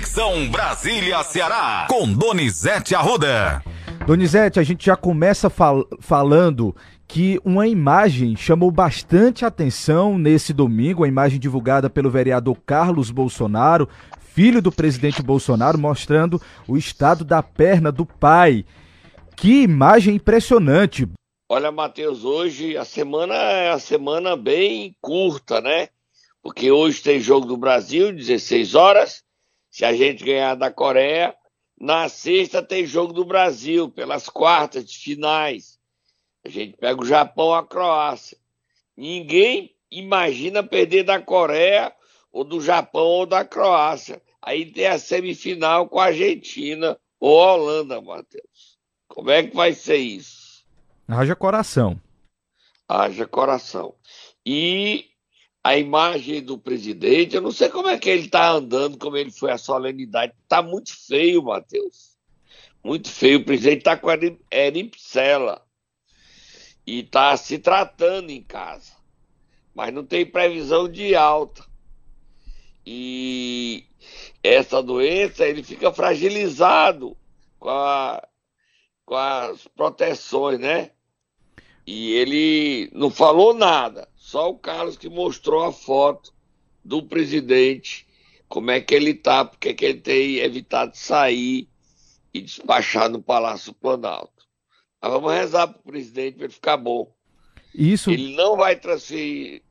Conexão Brasília-Ceará, com Donizete Arruda. Donizete, a gente já começa fal falando que uma imagem chamou bastante atenção nesse domingo, a imagem divulgada pelo vereador Carlos Bolsonaro, filho do presidente Bolsonaro, mostrando o estado da perna do pai. Que imagem impressionante. Olha, Matheus, hoje a semana é a semana bem curta, né? Porque hoje tem jogo do Brasil, 16 horas. Se a gente ganhar da Coreia, na sexta tem jogo do Brasil, pelas quartas de finais. A gente pega o Japão, a Croácia. Ninguém imagina perder da Coreia, ou do Japão, ou da Croácia. Aí tem a semifinal com a Argentina ou a Holanda, Matheus. Como é que vai ser isso? Haja coração. Haja coração. E a imagem do presidente, eu não sei como é que ele está andando, como ele foi a solenidade. Está muito feio, Matheus. Muito feio. O presidente está com eripsela e está se tratando em casa. Mas não tem previsão de alta. E essa doença, ele fica fragilizado com, a, com as proteções, né? E ele não falou nada só o Carlos que mostrou a foto do presidente, como é que ele tá, porque que ele tem evitado sair e despachar no Palácio Planalto. Mas vamos rezar para o presidente para ele ficar bom. Isso. Ele não vai transferir,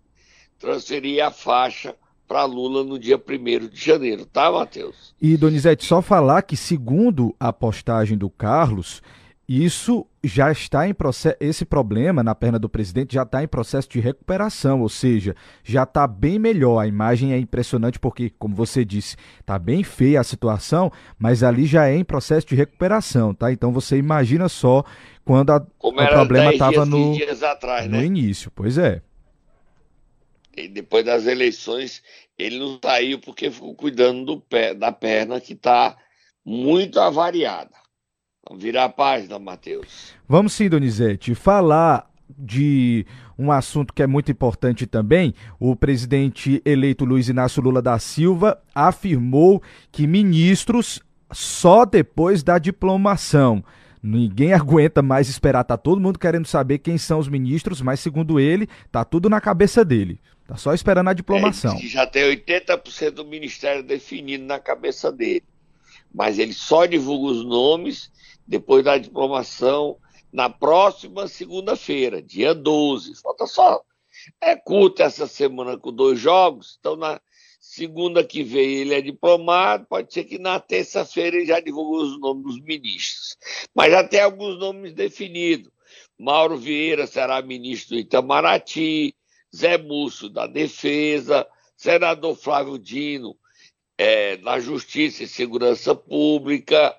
transferir a faixa para Lula no dia 1 de janeiro, tá, Matheus? E, Donizete, só falar que, segundo a postagem do Carlos, isso já está em processo, esse problema na perna do presidente já está em processo de recuperação, ou seja, já está bem melhor. A imagem é impressionante porque, como você disse, está bem feia a situação, mas ali já é em processo de recuperação, tá? Então você imagina só quando a, o problema estava no, atrás, no né? início, pois é. E depois das eleições ele não saiu porque ficou cuidando do pé, da perna que está muito avariada. Virar a página, Matheus. Vamos sim, Donizete. Falar de um assunto que é muito importante também, o presidente eleito Luiz Inácio Lula da Silva afirmou que ministros só depois da diplomação. Ninguém aguenta mais esperar, tá todo mundo querendo saber quem são os ministros, mas segundo ele, tá tudo na cabeça dele. Tá só esperando a diplomação. É, já tem 80% do ministério definido na cabeça dele. Mas ele só divulga os nomes depois da diplomação, na próxima segunda-feira, dia 12. Falta só. É curta essa semana com dois jogos, então na segunda que vem ele é diplomado, pode ser que na terça-feira ele já divulgue os nomes dos ministros. Mas já tem alguns nomes definidos. Mauro Vieira será ministro do Itamaraty, Zé Múcio da Defesa, senador Flávio Dino é, da Justiça e Segurança Pública,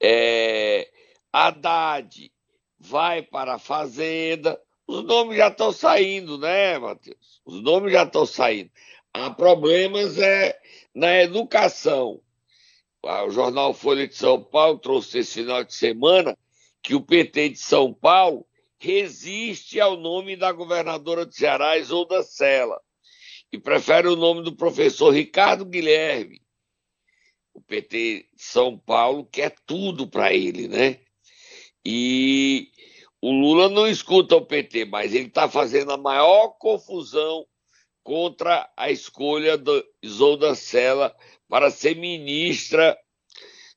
é, Haddad vai para a Fazenda. Os nomes já estão saindo, né, Matheus? Os nomes já estão saindo. Há problemas é, na educação. O jornal Folha de São Paulo trouxe esse final de semana que o PT de São Paulo resiste ao nome da governadora de Ceará, Isolda Sela, e prefere o nome do professor Ricardo Guilherme, o PT de São Paulo quer tudo para ele, né? E o Lula não escuta o PT, mas ele está fazendo a maior confusão contra a escolha da Isolda Sela para ser ministra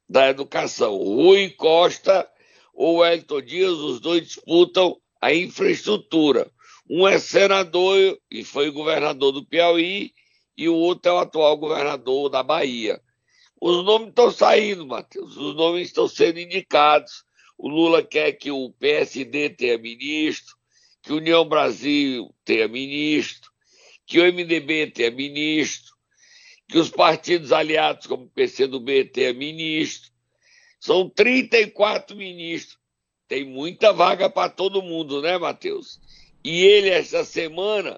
da Educação. Rui Costa ou Elton Dias, os dois disputam a infraestrutura. Um é senador e foi governador do Piauí, e o outro é o atual governador da Bahia. Os nomes estão saindo, Matheus. Os nomes estão sendo indicados. O Lula quer que o PSD tenha ministro, que a União Brasil tenha ministro, que o MDB tenha ministro, que os partidos aliados, como o PCdoB, tenha ministro. São 34 ministros. Tem muita vaga para todo mundo, né, Matheus? E ele, esta semana,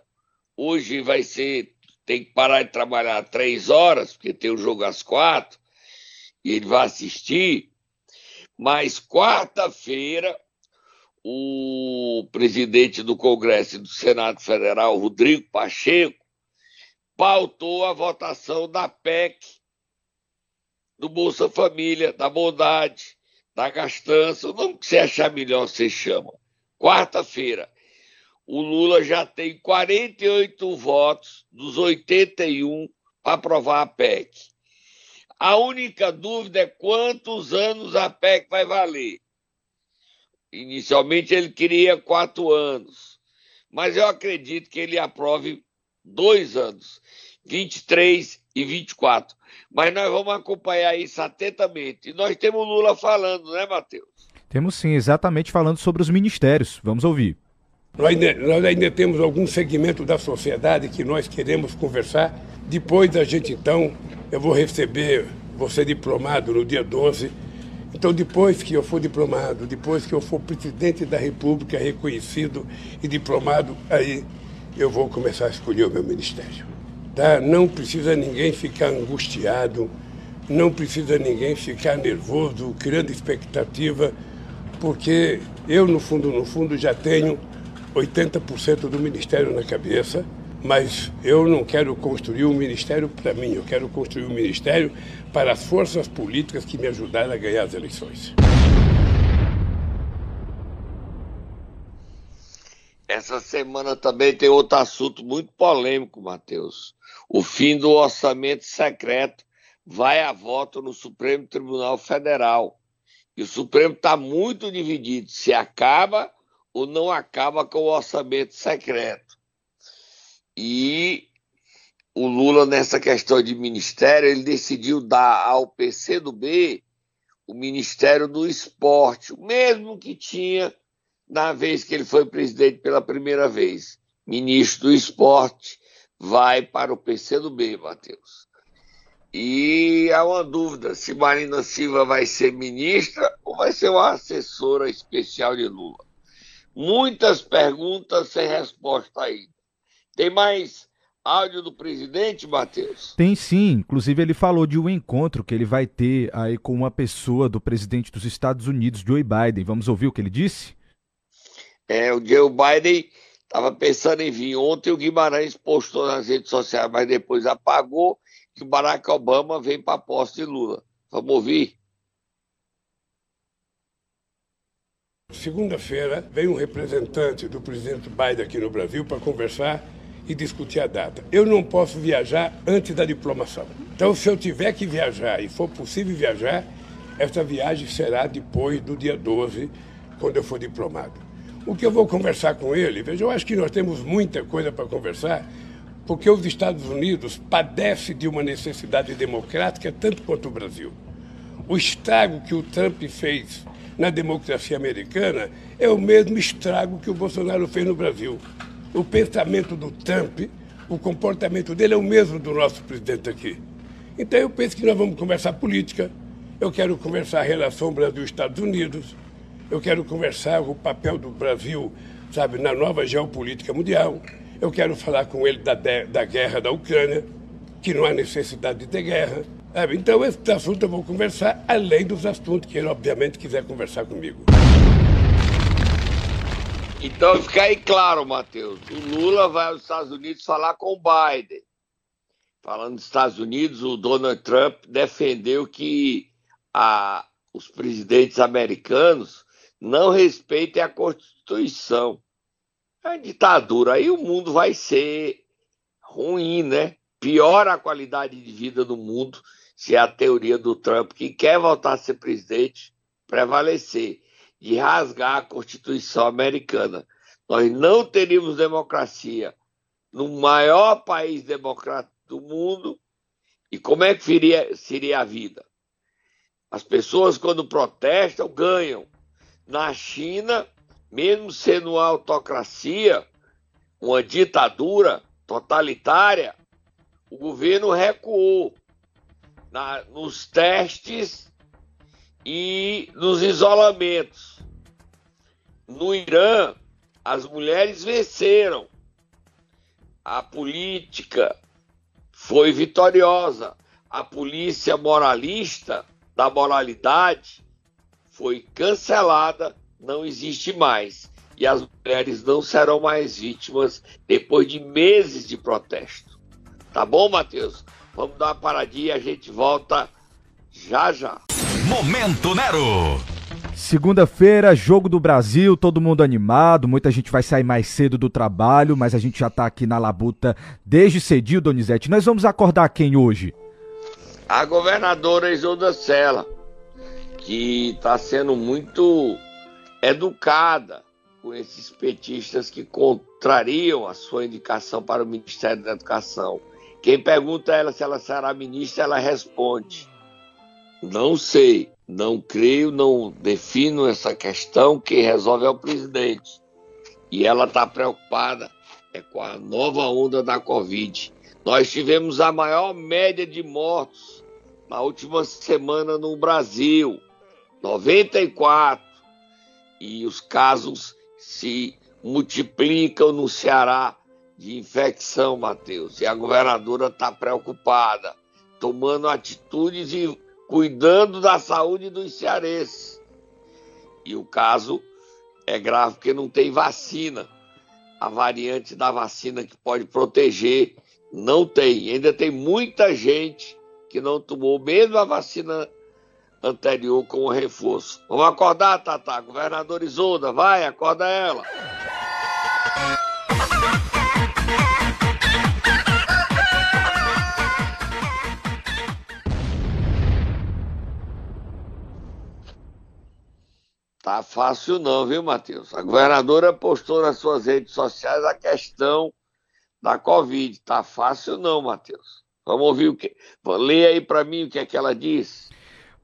hoje vai ser tem que parar de trabalhar três horas, porque tem o jogo às quatro, e ele vai assistir. Mas quarta-feira, o presidente do Congresso e do Senado Federal, Rodrigo Pacheco, pautou a votação da PEC do Bolsa Família, da bondade, da gastança, o nome que você achar melhor você chama. Quarta-feira, o Lula já tem 48 votos dos 81 para aprovar a PEC. A única dúvida é quantos anos a PEC vai valer. Inicialmente ele queria quatro anos, mas eu acredito que ele aprove dois anos, 23 e 24. Mas nós vamos acompanhar isso atentamente. E nós temos o Lula falando, né, Matheus? Temos sim, exatamente falando sobre os ministérios. Vamos ouvir. Nós ainda, nós ainda temos algum segmento da sociedade que nós queremos conversar. Depois da gente, então, eu vou receber você diplomado no dia 12 então, depois que eu for diplomado, depois que eu for presidente da República reconhecido e diplomado, aí eu vou começar a escolher o meu ministério. Tá? Não precisa ninguém ficar angustiado, não precisa ninguém ficar nervoso, criando expectativa, porque eu, no fundo, no fundo, já tenho 80% do ministério na cabeça mas eu não quero construir um ministério para mim, eu quero construir um ministério para as forças políticas que me ajudaram a ganhar as eleições. Essa semana também tem outro assunto muito polêmico, Matheus. O fim do orçamento secreto vai a voto no Supremo Tribunal Federal. E o Supremo está muito dividido se acaba ou não acaba com o orçamento secreto. E o Lula, nessa questão de ministério, ele decidiu dar ao PCdoB o Ministério do Esporte, o mesmo que tinha na vez que ele foi presidente pela primeira vez. Ministro do Esporte vai para o PCdoB, Matheus. E há uma dúvida se Marina Silva vai ser ministra ou vai ser uma assessora especial de Lula. Muitas perguntas sem resposta aí. Tem mais áudio do presidente, Matheus? Tem sim. Inclusive, ele falou de um encontro que ele vai ter aí com uma pessoa do presidente dos Estados Unidos, Joe Biden. Vamos ouvir o que ele disse? É, o Joe Biden estava pensando em vir. Ontem o Guimarães postou nas redes sociais, mas depois apagou que o Barack Obama vem para a posse de Lula. Vamos ouvir? Segunda-feira vem um representante do presidente Biden aqui no Brasil para conversar e discutir a data. Eu não posso viajar antes da diplomação. Então, se eu tiver que viajar e for possível viajar, essa viagem será depois do dia 12, quando eu for diplomado. O que eu vou conversar com ele, veja, eu acho que nós temos muita coisa para conversar, porque os Estados Unidos padecem de uma necessidade democrática tanto quanto o Brasil. O estrago que o Trump fez na democracia americana é o mesmo estrago que o Bolsonaro fez no Brasil o pensamento do Trump, o comportamento dele é o mesmo do nosso presidente aqui. Então eu penso que nós vamos conversar política, eu quero conversar a relação Brasil-Estados Unidos, eu quero conversar o papel do Brasil, sabe, na nova geopolítica mundial, eu quero falar com ele da, da guerra da Ucrânia, que não há necessidade de ter guerra. Sabe? Então esse assunto eu vou conversar, além dos assuntos que ele obviamente quiser conversar comigo. Então fica aí claro, Matheus. O Lula vai aos Estados Unidos falar com o Biden. Falando dos Estados Unidos, o Donald Trump defendeu que a, os presidentes americanos não respeitem a Constituição. É ditadura. Aí o mundo vai ser ruim, né? Piora a qualidade de vida do mundo se a teoria do Trump, que quer voltar a ser presidente, prevalecer de rasgar a Constituição americana. Nós não teríamos democracia no maior país democrático do mundo. E como é que seria, seria a vida? As pessoas, quando protestam, ganham. Na China, mesmo sendo uma autocracia, uma ditadura totalitária, o governo recuou na, nos testes e nos isolamentos. No Irã, as mulheres venceram. A política foi vitoriosa. A polícia moralista da moralidade foi cancelada, não existe mais. E as mulheres não serão mais vítimas depois de meses de protesto. Tá bom, Matheus? Vamos dar uma paradinha e a gente volta Já já. Momento Nero. Segunda-feira, jogo do Brasil, todo mundo animado, muita gente vai sair mais cedo do trabalho, mas a gente já tá aqui na labuta desde cedinho, Donizete. Nós vamos acordar quem hoje? A governadora Isolda Sela, que está sendo muito educada com esses petistas que contrariam a sua indicação para o Ministério da Educação. Quem pergunta a ela se ela será ministra, ela responde: Não sei, não creio, não defino essa questão. Quem resolve é o presidente. E ela está preocupada é com a nova onda da Covid. Nós tivemos a maior média de mortos na última semana no Brasil, 94. E os casos se multiplicam no Ceará de infecção, Matheus. E a governadora está preocupada, tomando atitudes e cuidando da saúde dos cearenses. E o caso é grave porque não tem vacina. A variante da vacina que pode proteger não tem. Ainda tem muita gente que não tomou mesmo a vacina anterior com o reforço. Vamos acordar, Tata. Governador Isolda, vai, acorda ela. Tá fácil não, viu, Matheus? A governadora postou nas suas redes sociais a questão da Covid. Tá fácil não, Matheus. Vamos ouvir o que. Lê aí para mim o que é que ela disse.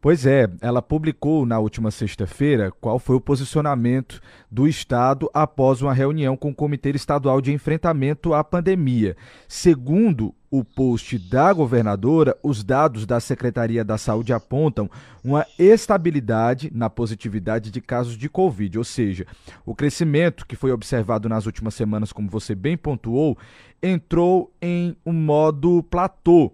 Pois é, ela publicou na última sexta-feira qual foi o posicionamento do Estado após uma reunião com o Comitê Estadual de Enfrentamento à Pandemia. Segundo o post da governadora, os dados da Secretaria da Saúde apontam uma estabilidade na positividade de casos de Covid, ou seja, o crescimento que foi observado nas últimas semanas, como você bem pontuou, entrou em um modo platô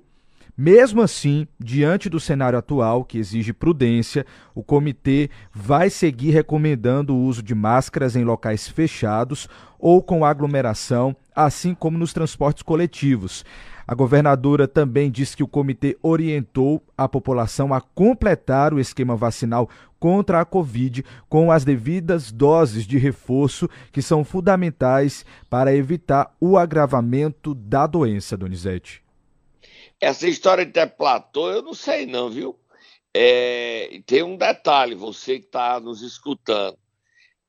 mesmo assim, diante do cenário atual, que exige prudência, o comitê vai seguir recomendando o uso de máscaras em locais fechados ou com aglomeração, assim como nos transportes coletivos. A governadora também disse que o comitê orientou a população a completar o esquema vacinal contra a Covid com as devidas doses de reforço que são fundamentais para evitar o agravamento da doença, Donizete. Essa história de ter platô, eu não sei não, viu? É, tem um detalhe, você que está nos escutando.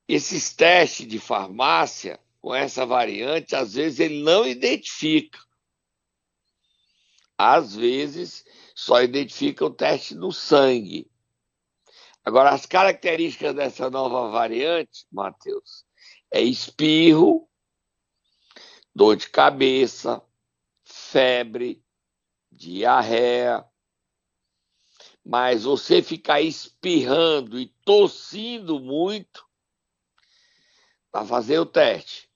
Esses testes de farmácia com essa variante, às vezes ele não identifica. Às vezes só identifica o teste no sangue. Agora, as características dessa nova variante, Matheus, é espirro, dor de cabeça, febre, diarreia. Mas você ficar espirrando e tossindo muito para fazer o teste.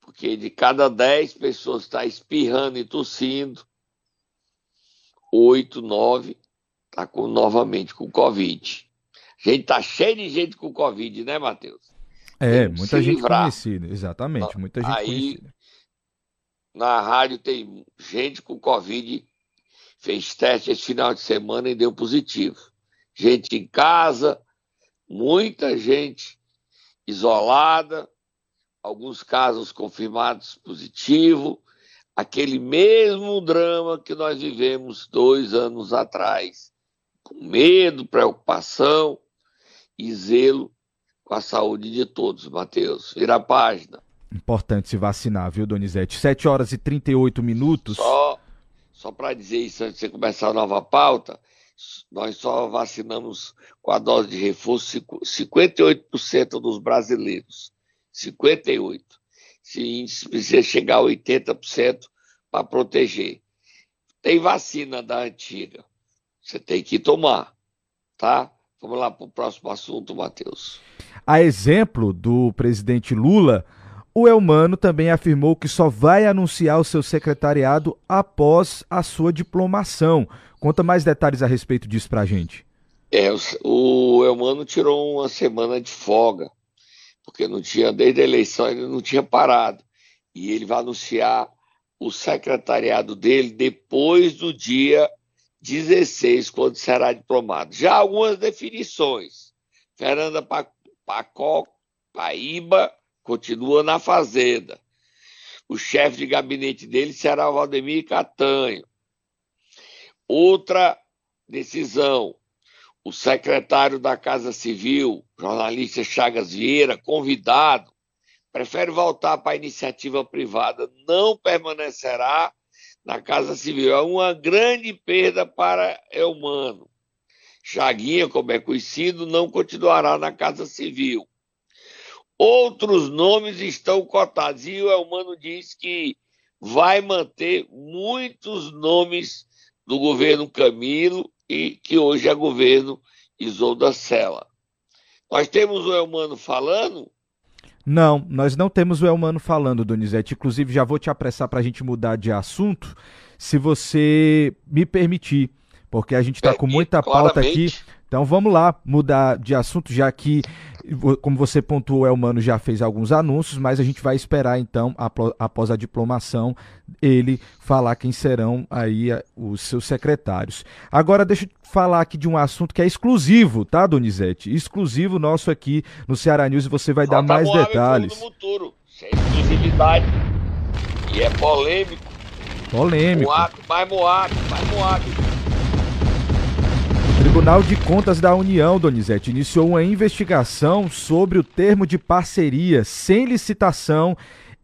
Porque de cada 10 pessoas está espirrando e tossindo, 8, 9 está com, novamente com Covid. A gente tá cheio de gente com Covid, né, Matheus? É, muita gente livrar. conhecida, exatamente, muita gente Aí, conhecida. Na rádio tem gente com Covid fez teste esse final de semana e deu positivo. Gente em casa, muita gente isolada, alguns casos confirmados positivo, aquele mesmo drama que nós vivemos dois anos atrás, com medo, preocupação e zelo com a saúde de todos, Matheus. Vira a página. Importante se vacinar, viu, Donizete? 7 horas e 38 minutos. Só só para dizer isso antes de você começar a nova pauta, nós só vacinamos com a dose de reforço 58% dos brasileiros. 58%. Esse índice precisa chegar a 80% para proteger. Tem vacina da antiga. Você tem que tomar, tá? Vamos lá para o próximo assunto, Matheus. A exemplo do presidente Lula, o Elmano também afirmou que só vai anunciar o seu secretariado após a sua diplomação. Conta mais detalhes a respeito disso pra gente. É, o Elmano tirou uma semana de folga, porque não tinha, desde a eleição ele não tinha parado. E ele vai anunciar o secretariado dele depois do dia 16, quando será diplomado. Já algumas definições. Fernanda Pacó Paíba continua na Fazenda. O chefe de gabinete dele será Valdemir Catanho. Outra decisão: o secretário da Casa Civil, jornalista Chagas Vieira, convidado, prefere voltar para a iniciativa privada, não permanecerá na Casa Civil. É uma grande perda para Elmano. Chaguinha, como é conhecido, não continuará na Casa Civil. Outros nomes estão cotados e o Elmano diz que vai manter muitos nomes do governo Camilo e que hoje é governo Isolda Sela. Nós temos o Elmano falando? Não, nós não temos o Elmano falando, Donizete. Inclusive, já vou te apressar para a gente mudar de assunto, se você me permitir, porque a gente está com muita pauta aqui. Então vamos lá, mudar de assunto, já que, como você pontuou, o Elmano já fez alguns anúncios, mas a gente vai esperar então, após a diplomação, ele falar quem serão aí eh, os seus secretários. Agora deixa eu falar aqui de um assunto que é exclusivo, tá, Donizete? Exclusivo nosso aqui no Ceará News e você vai dar mais detalhes. Futuro, sem exclusividade. E é polêmico. Polêmico. Moato, mais moato, mais moato. Tribunal de Contas da União, Donizete, iniciou uma investigação sobre o termo de parceria sem licitação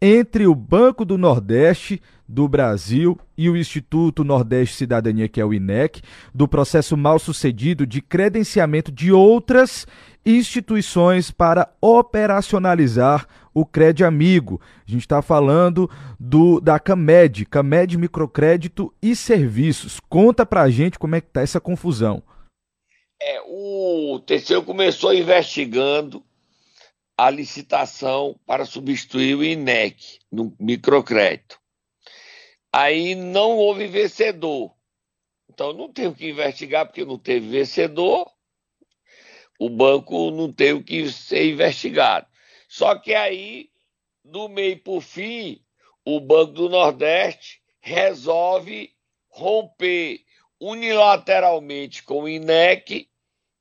entre o Banco do Nordeste do Brasil e o Instituto Nordeste Cidadania, que é o INEC, do processo mal sucedido de credenciamento de outras instituições para operacionalizar o Crédito Amigo. A gente está falando do da CAMED, CAMED Microcrédito e Serviços. Conta pra gente como é que tá essa confusão. É, o TCU começou investigando a licitação para substituir o INEC no microcrédito. Aí não houve vencedor. Então não teve que investigar porque não teve vencedor. O banco não teve que ser investigado. Só que aí, do meio para o fim, o Banco do Nordeste resolve romper unilateralmente com o INEC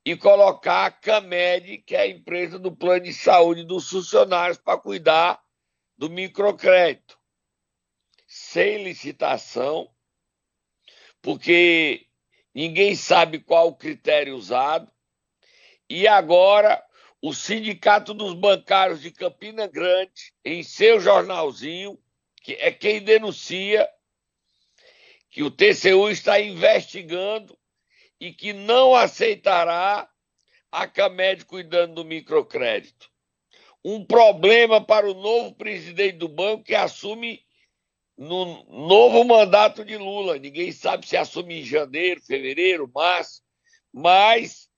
e colocar a CAMED, que é a empresa do plano de saúde dos funcionários, para cuidar do microcrédito. Sem licitação, porque ninguém sabe qual o critério usado. E agora o Sindicato dos Bancários de Campina Grande, em seu jornalzinho, que é quem denuncia que o TCU está investigando e que não aceitará a CAMED cuidando do microcrédito. Um problema para o novo presidente do banco que assume no novo mandato de Lula. Ninguém sabe se assume em janeiro, fevereiro, março, mas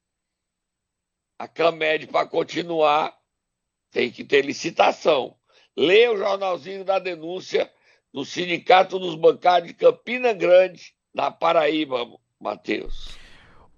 a CAMED, para continuar, tem que ter licitação. Leia o jornalzinho da denúncia do Sindicato dos Bancários de Campina Grande, na Paraíba, Matheus.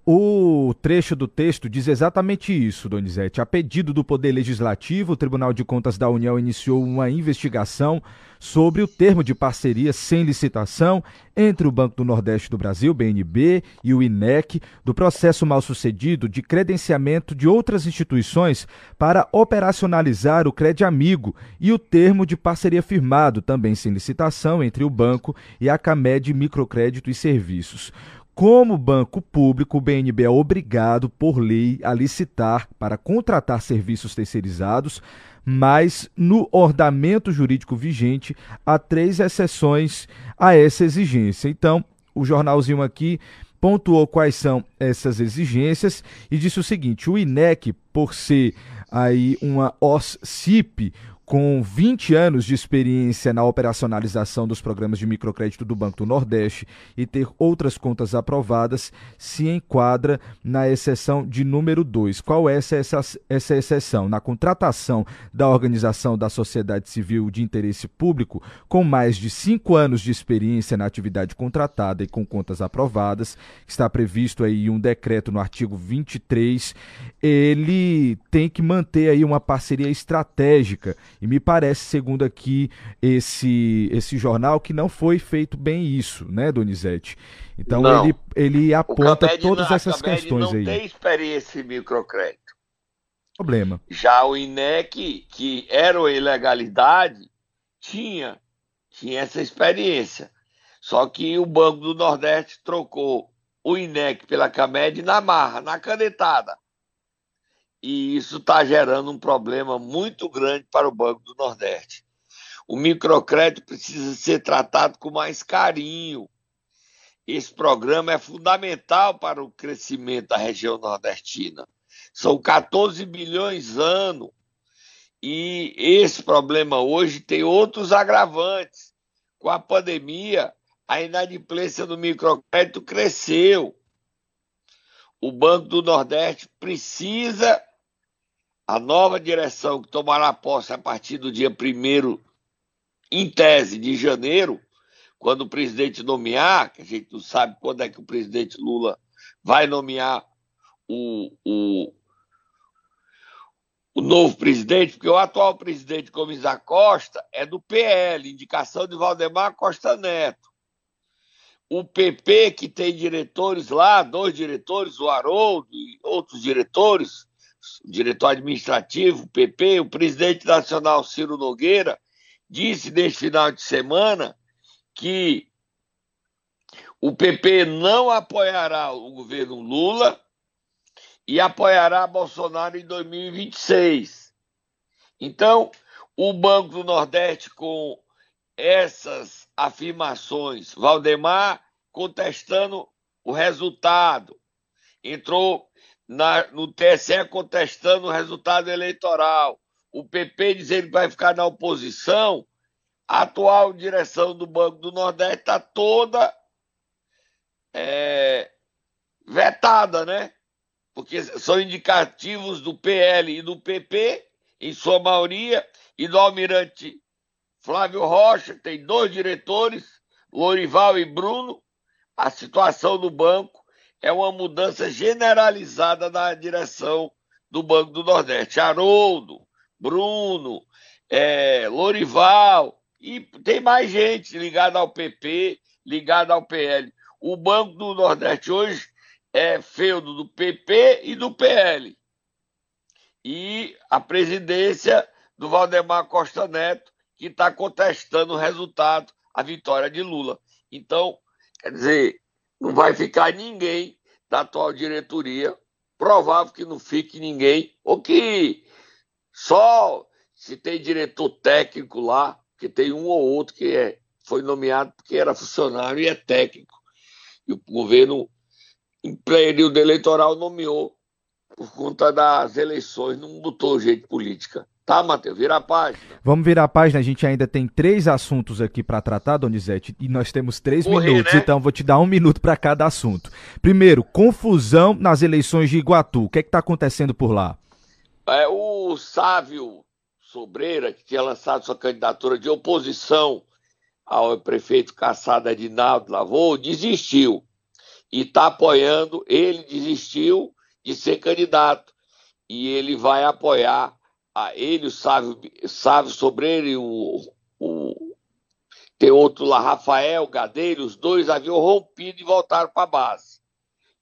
O trecho do texto diz exatamente isso, Donizete. A pedido do Poder Legislativo, o Tribunal de Contas da União iniciou uma investigação sobre o termo de parceria sem licitação entre o Banco do Nordeste do Brasil, BNB, e o INEC, do processo mal sucedido de credenciamento de outras instituições para operacionalizar o Crédito Amigo e o termo de parceria firmado, também sem licitação, entre o banco e a CAMED Microcrédito e Serviços. Como banco público, o BNB é obrigado, por lei, a licitar para contratar serviços terceirizados, mas no ordenamento jurídico vigente há três exceções a essa exigência. Então, o jornalzinho aqui pontuou quais são essas exigências e disse o seguinte: o INEC, por ser aí uma OSCIP, com 20 anos de experiência na operacionalização dos programas de microcrédito do Banco do Nordeste e ter outras contas aprovadas, se enquadra na exceção de número 2. Qual é essa, essa, essa exceção? Na contratação da organização da sociedade civil de interesse público com mais de 5 anos de experiência na atividade contratada e com contas aprovadas, está previsto aí um decreto no artigo 23, ele tem que manter aí uma parceria estratégica E me parece, segundo aqui esse, esse jornal, que não foi feito bem isso, né, Donizete? Então ele, ele aponta todas não, essas questões não aí. Não tem experiência em microcrédito. Problema. Já o INEC, que era uma ilegalidade, tinha, tinha essa experiência. Só que o Banco do Nordeste trocou o INEC pela CAMED na marra, na canetada. E isso está gerando um problema muito grande para o Banco do Nordeste. O microcrédito precisa ser tratado com mais carinho. Esse programa é fundamental para o crescimento da região nordestina. São 14 bilhões ano. E esse problema hoje tem outros agravantes. Com a pandemia, a inadimplência do microcrédito cresceu. O Banco do Nordeste precisa, a nova direção que tomará posse a partir do dia 1 em tese, de janeiro, quando o presidente nomear, que a gente não sabe quando é que o presidente Lula vai nomear o, o, o novo presidente, porque o atual presidente Gomes da Costa é do PL, indicação de Valdemar Costa Neto. O PP, que tem diretores lá, dois diretores, o Haroldo e outros diretores, diretor administrativo, PP, o presidente nacional Ciro Nogueira, disse neste final de semana que o PP não apoiará o governo Lula e apoiará Bolsonaro em 2026. Então, o Banco do Nordeste, com essas afirmações, Valdemar contestando o resultado, entrou na, no TSE contestando o resultado eleitoral, o PP dizendo que vai ficar na oposição, a atual direção do Banco do Nordeste está toda é, vetada, né? porque são indicativos do PL e do PP, em sua maioria, e do almirante Flávio Rocha, tem dois diretores, Lorival e Bruno. A situação do banco é uma mudança generalizada na direção do Banco do Nordeste. Haroldo, Bruno, é, Lorival, e tem mais gente ligada ao PP, ligada ao PL. O Banco do Nordeste hoje é feudo do PP e do PL. E a presidência do Valdemar Costa Neto, que está contestando o resultado, a vitória de Lula. Então, quer dizer, não vai ficar ninguém da atual diretoria, provável que não fique ninguém, ou que só se tem diretor técnico lá, que tem um ou outro que é, foi nomeado porque era funcionário e é técnico. E o governo em período eleitoral nomeou por conta das eleições, não botou jeito política. Tá, Matheus? Vira a página. Vamos virar a página. A gente ainda tem três assuntos aqui para tratar, Donizete, e nós temos três Correr, minutos, né? então vou te dar um minuto para cada assunto. Primeiro, confusão nas eleições de Iguatu. O que é que está acontecendo por lá? É, o Sávio Sobreira, que tinha lançado sua candidatura de oposição ao prefeito caçado Edinaldo Lavou, desistiu e está apoiando. Ele desistiu de ser candidato e ele vai apoiar a ele, o Sávio, Sávio Sobreiro e o, o tem outro lá, Rafael Gadeiro, os dois haviam rompido e voltaram para a base.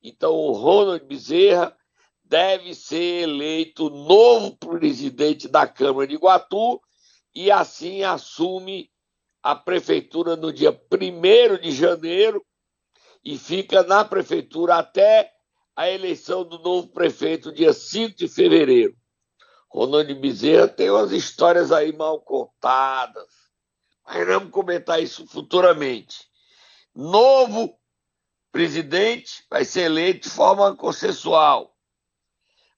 Então o Ronald Bezerra deve ser eleito novo presidente da Câmara de Iguatu e assim assume a prefeitura no dia 1 de janeiro e fica na prefeitura até a eleição do novo prefeito, dia 5 de fevereiro. Ronaldo Bezerra tem umas histórias aí mal contadas, mas vamos comentar isso futuramente. Novo presidente vai ser eleito de forma consensual.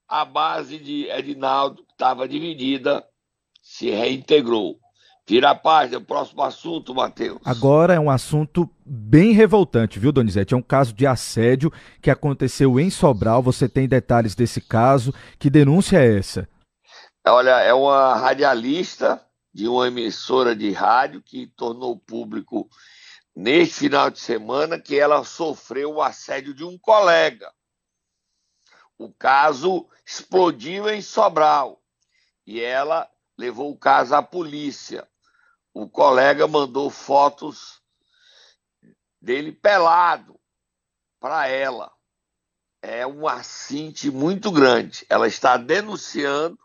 A base de Edinaldo, que estava dividida, se reintegrou. Vira a página, o próximo assunto, Matheus. Agora é um assunto bem revoltante, viu, Donizete? É um caso de assédio que aconteceu em Sobral. Você tem detalhes desse caso. Que denúncia é essa? Olha, é uma radialista de uma emissora de rádio que tornou público neste final de semana que ela sofreu o assédio de um colega. O caso explodiu em Sobral e ela levou o caso à polícia. O colega mandou fotos dele pelado para ela. É um assinte muito grande. Ela está denunciando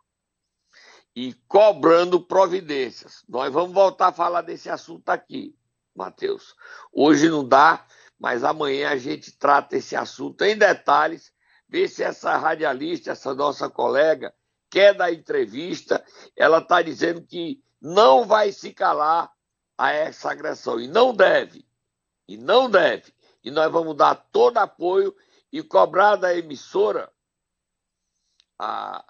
e cobrando providências. Nós vamos voltar a falar desse assunto aqui, Matheus. Hoje não dá, mas amanhã a gente trata esse assunto em detalhes, ver se essa radialista, essa nossa colega, quer dar entrevista. Ela está dizendo que não vai se calar a essa agressão, e não deve, e não deve. E nós vamos dar todo apoio e cobrar da emissora a,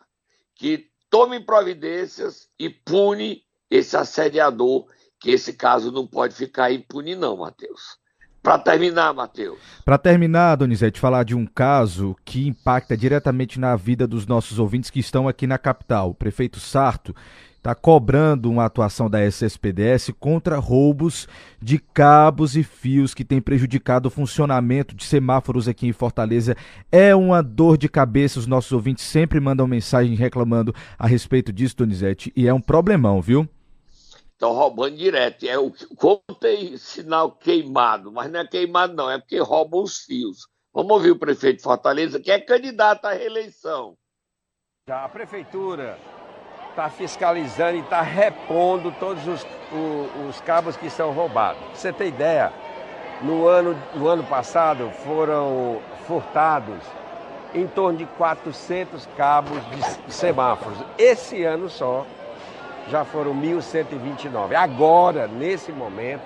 que tome providências e pune esse assediador, que esse caso não pode ficar impune não, Matheus. Para terminar, Matheus. Para terminar, Donizete, falar de um caso que impacta diretamente na vida dos nossos ouvintes que estão aqui na capital. O prefeito Sarto está cobrando uma atuação da SSPDS contra roubos de cabos e fios que tem prejudicado o funcionamento de semáforos aqui em Fortaleza. É uma dor de cabeça, os nossos ouvintes sempre mandam mensagem reclamando a respeito disso, Donizete, e é um problemão, viu? Estão roubando direto. É o como tem sinal queimado, mas não é queimado, não, é porque roubam os fios. Vamos ouvir o prefeito de Fortaleza, que é candidato à reeleição. Já a prefeitura está fiscalizando e está repondo todos os, os, os, cabos que são roubados. Pra você ter ideia, no ano, no ano passado foram furtados em torno de 400 cabos de semáforos. Esse ano só já foram 1.129. Agora, nesse momento,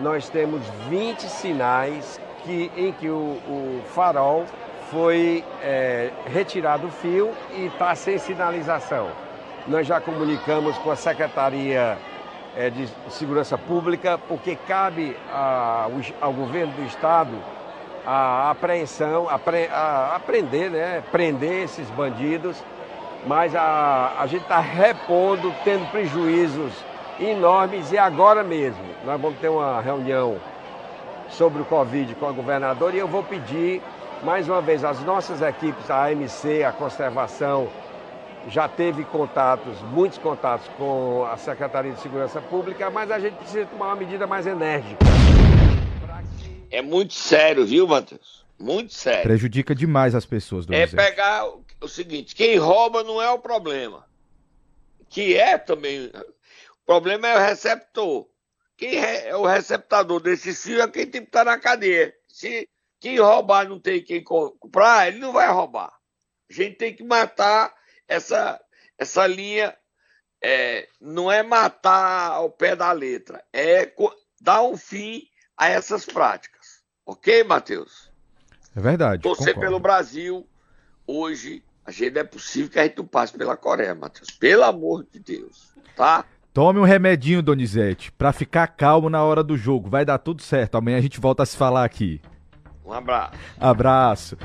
nós temos 20 sinais que, em que o, o farol foi é, retirado o fio e está sem sinalização. Nós já comunicamos com a Secretaria é, de Segurança Pública, porque cabe ao governo do Estado a apreensão, a prender, né, prender esses bandidos mas a, a gente está repondo, tendo prejuízos enormes e agora mesmo nós vamos ter uma reunião sobre o Covid com a governadora e eu vou pedir mais uma vez as nossas equipes, a AMC, a Conservação, já teve contatos, muitos contatos com a Secretaria de Segurança Pública, mas a gente precisa tomar uma medida mais enérgica. É muito sério, viu, Matheus? Muito sério. Prejudica demais as pessoas. Do é pegar o seguinte: quem rouba não é o problema. Que é também. O problema é o receptor. Quem é o receptador desse fio é quem tem que estar na cadeia. Se quem roubar não tem quem comprar, ele não vai roubar. A gente tem que matar essa, essa linha. É, não é matar ao pé da letra, é dar um fim a essas práticas. Ok, Matheus? É verdade. Você pelo Brasil, hoje a gente é possível que a gente não passe pela Coreia, Matheus. Pelo amor de Deus, tá? Tome um remedinho, Donizete, para ficar calmo na hora do jogo. Vai dar tudo certo. Amanhã a gente volta a se falar aqui. Um abraço. Abraço.